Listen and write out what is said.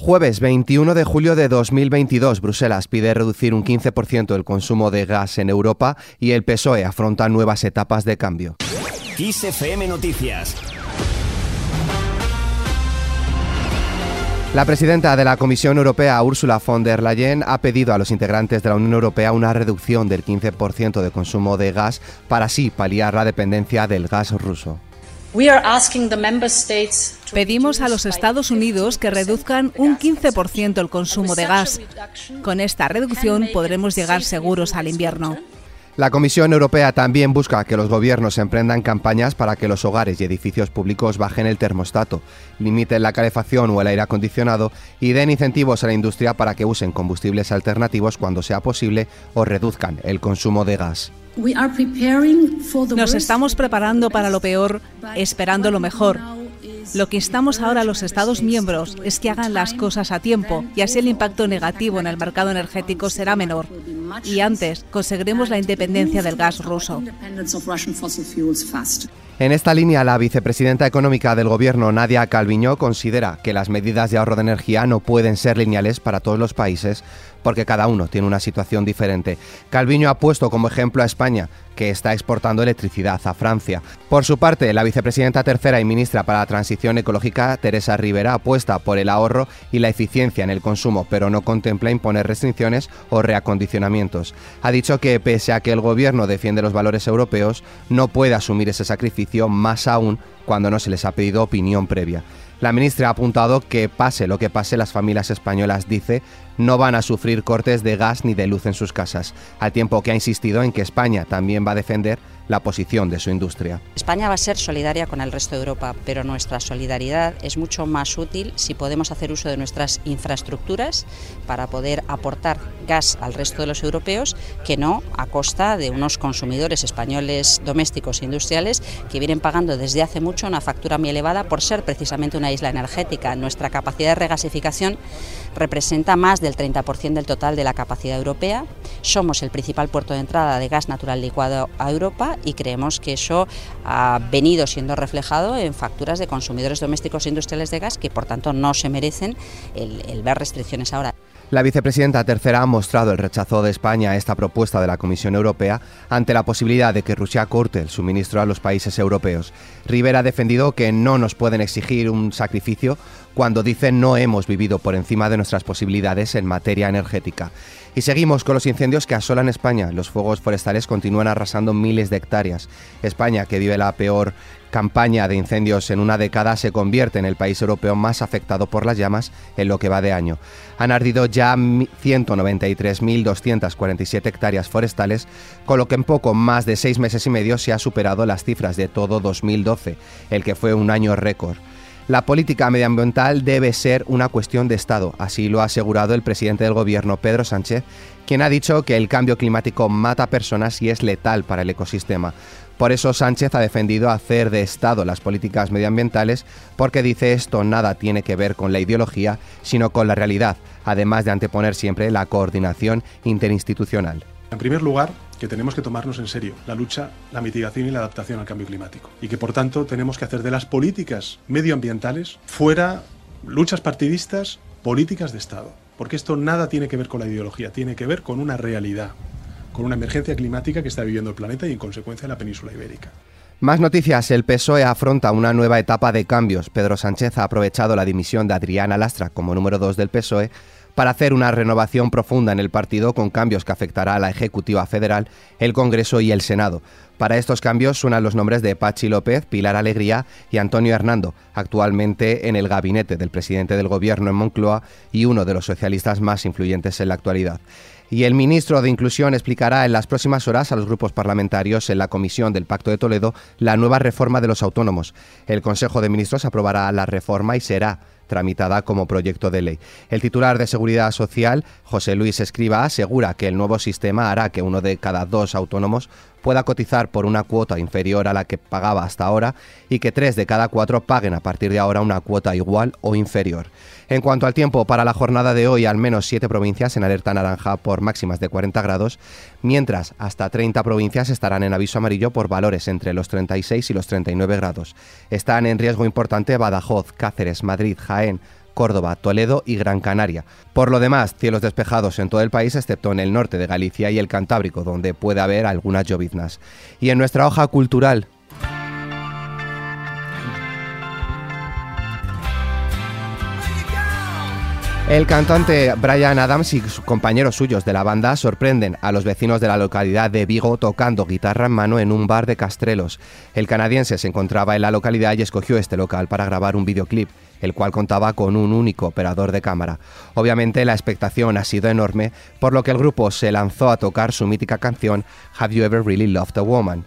Jueves 21 de julio de 2022, Bruselas pide reducir un 15% el consumo de gas en Europa y el PSOE afronta nuevas etapas de cambio. Noticias La presidenta de la Comisión Europea, Ursula von der Leyen, ha pedido a los integrantes de la Unión Europea una reducción del 15% de consumo de gas para así paliar la dependencia del gas ruso. Pedimos a los Estados Unidos que reduzcan un 15% el consumo de gas. Con esta reducción podremos llegar seguros al invierno. La Comisión Europea también busca que los gobiernos emprendan campañas para que los hogares y edificios públicos bajen el termostato, limiten la calefacción o el aire acondicionado y den incentivos a la industria para que usen combustibles alternativos cuando sea posible o reduzcan el consumo de gas. Nos estamos preparando para lo peor, esperando lo mejor. Lo que instamos ahora a los Estados miembros es que hagan las cosas a tiempo y así el impacto negativo en el mercado energético será menor. Y antes conseguiremos la independencia del gas ruso. En esta línea, la vicepresidenta económica del Gobierno, Nadia Calviño, considera que las medidas de ahorro de energía no pueden ser lineales para todos los países porque cada uno tiene una situación diferente. Calviño ha puesto como ejemplo a España, que está exportando electricidad a Francia. Por su parte, la vicepresidenta tercera y ministra para la Transición Ecológica, Teresa Rivera, apuesta por el ahorro y la eficiencia en el consumo, pero no contempla imponer restricciones o reacondicionamientos. Ha dicho que, pese a que el gobierno defiende los valores europeos, no puede asumir ese sacrificio, más aún cuando no se les ha pedido opinión previa. La ministra ha apuntado que pase lo que pase, las familias españolas, dice, no van a sufrir cortes de gas ni de luz en sus casas, al tiempo que ha insistido en que España también va a defender la posición de su industria. España va a ser solidaria con el resto de Europa, pero nuestra solidaridad es mucho más útil si podemos hacer uso de nuestras infraestructuras para poder aportar gas al resto de los europeos que no a costa de unos consumidores españoles domésticos e industriales que vienen pagando desde hace mucho una factura muy elevada por ser precisamente una isla energética. Nuestra capacidad de regasificación representa más del 30% del total de la capacidad europea. Somos el principal puerto de entrada de gas natural licuado a Europa y creemos que eso ha venido siendo reflejado en facturas de consumidores domésticos e industriales de gas que por tanto no se merecen el, ver restricciones ahora. La vicepresidenta tercera ha mostrado el rechazo de España a esta propuesta de la Comisión Europea ante la posibilidad de que Rusia corte el suministro a los países europeos. Rivera ha defendido que no nos pueden exigir un sacrificio cuando dicen no hemos vivido por encima de nuestras posibilidades en materia energética. Y seguimos con los incendios que asolan España. Los fuegos forestales continúan arrasando miles de hectáreas. España, que vive la peor campaña de incendios en una década, se convierte en el país europeo más afectado por las llamas en lo que va de año. Han ardido ya 193.247 hectáreas forestales, con lo que en poco más de seis meses y medio se ha superado las cifras de todo 2012, el que fue un año récord. La política medioambiental debe ser una cuestión de Estado, así lo ha asegurado el presidente del gobierno, Pedro Sánchez, quien ha dicho que el cambio climático mata personas y es letal para el ecosistema. Por eso Sánchez ha defendido hacer de Estado las políticas medioambientales porque dice esto nada tiene que ver con la ideología, sino con la realidad, además de anteponer siempre la coordinación interinstitucional. En primer lugar, que tenemos que tomarnos en serio la lucha, la mitigación y la adaptación al cambio climático. Y que por tanto tenemos que hacer de las políticas medioambientales fuera luchas partidistas, políticas de Estado. Porque esto nada tiene que ver con la ideología, tiene que ver con una realidad, con una emergencia climática que está viviendo el planeta y en consecuencia la península ibérica. Más noticias. El PSOE afronta una nueva etapa de cambios. Pedro Sánchez ha aprovechado la dimisión de Adriana Lastra como número 2 del PSOE para hacer una renovación profunda en el partido con cambios que afectará a la Ejecutiva Federal, el Congreso y el Senado. Para estos cambios suenan los nombres de Pachi López, Pilar Alegría y Antonio Hernando, actualmente en el gabinete del presidente del Gobierno en Moncloa y uno de los socialistas más influyentes en la actualidad y el ministro de Inclusión explicará en las próximas horas a los grupos parlamentarios en la Comisión del Pacto de Toledo la nueva reforma de los autónomos. El Consejo de Ministros aprobará la reforma y será tramitada como proyecto de ley. El titular de Seguridad Social, José Luis Escriba, asegura que el nuevo sistema hará que uno de cada dos autónomos pueda cotizar por una cuota inferior a la que pagaba hasta ahora y que tres de cada cuatro paguen a partir de ahora una cuota igual o inferior. En cuanto al tiempo, para la jornada de hoy, al menos siete provincias en alerta naranja por máximas de 40 grados, mientras hasta 30 provincias estarán en aviso amarillo por valores entre los 36 y los 39 grados. Están en riesgo importante Badajoz, Cáceres, Madrid, Jaén, Córdoba, Toledo y Gran Canaria. Por lo demás, cielos despejados en todo el país, excepto en el norte de Galicia y el Cantábrico, donde puede haber algunas lloviznas. Y en nuestra hoja cultural, El cantante Brian Adams y sus compañeros suyos de la banda sorprenden a los vecinos de la localidad de Vigo tocando guitarra en mano en un bar de Castrelos. El canadiense se encontraba en la localidad y escogió este local para grabar un videoclip, el cual contaba con un único operador de cámara. Obviamente la expectación ha sido enorme, por lo que el grupo se lanzó a tocar su mítica canción Have You Ever Really Loved a Woman?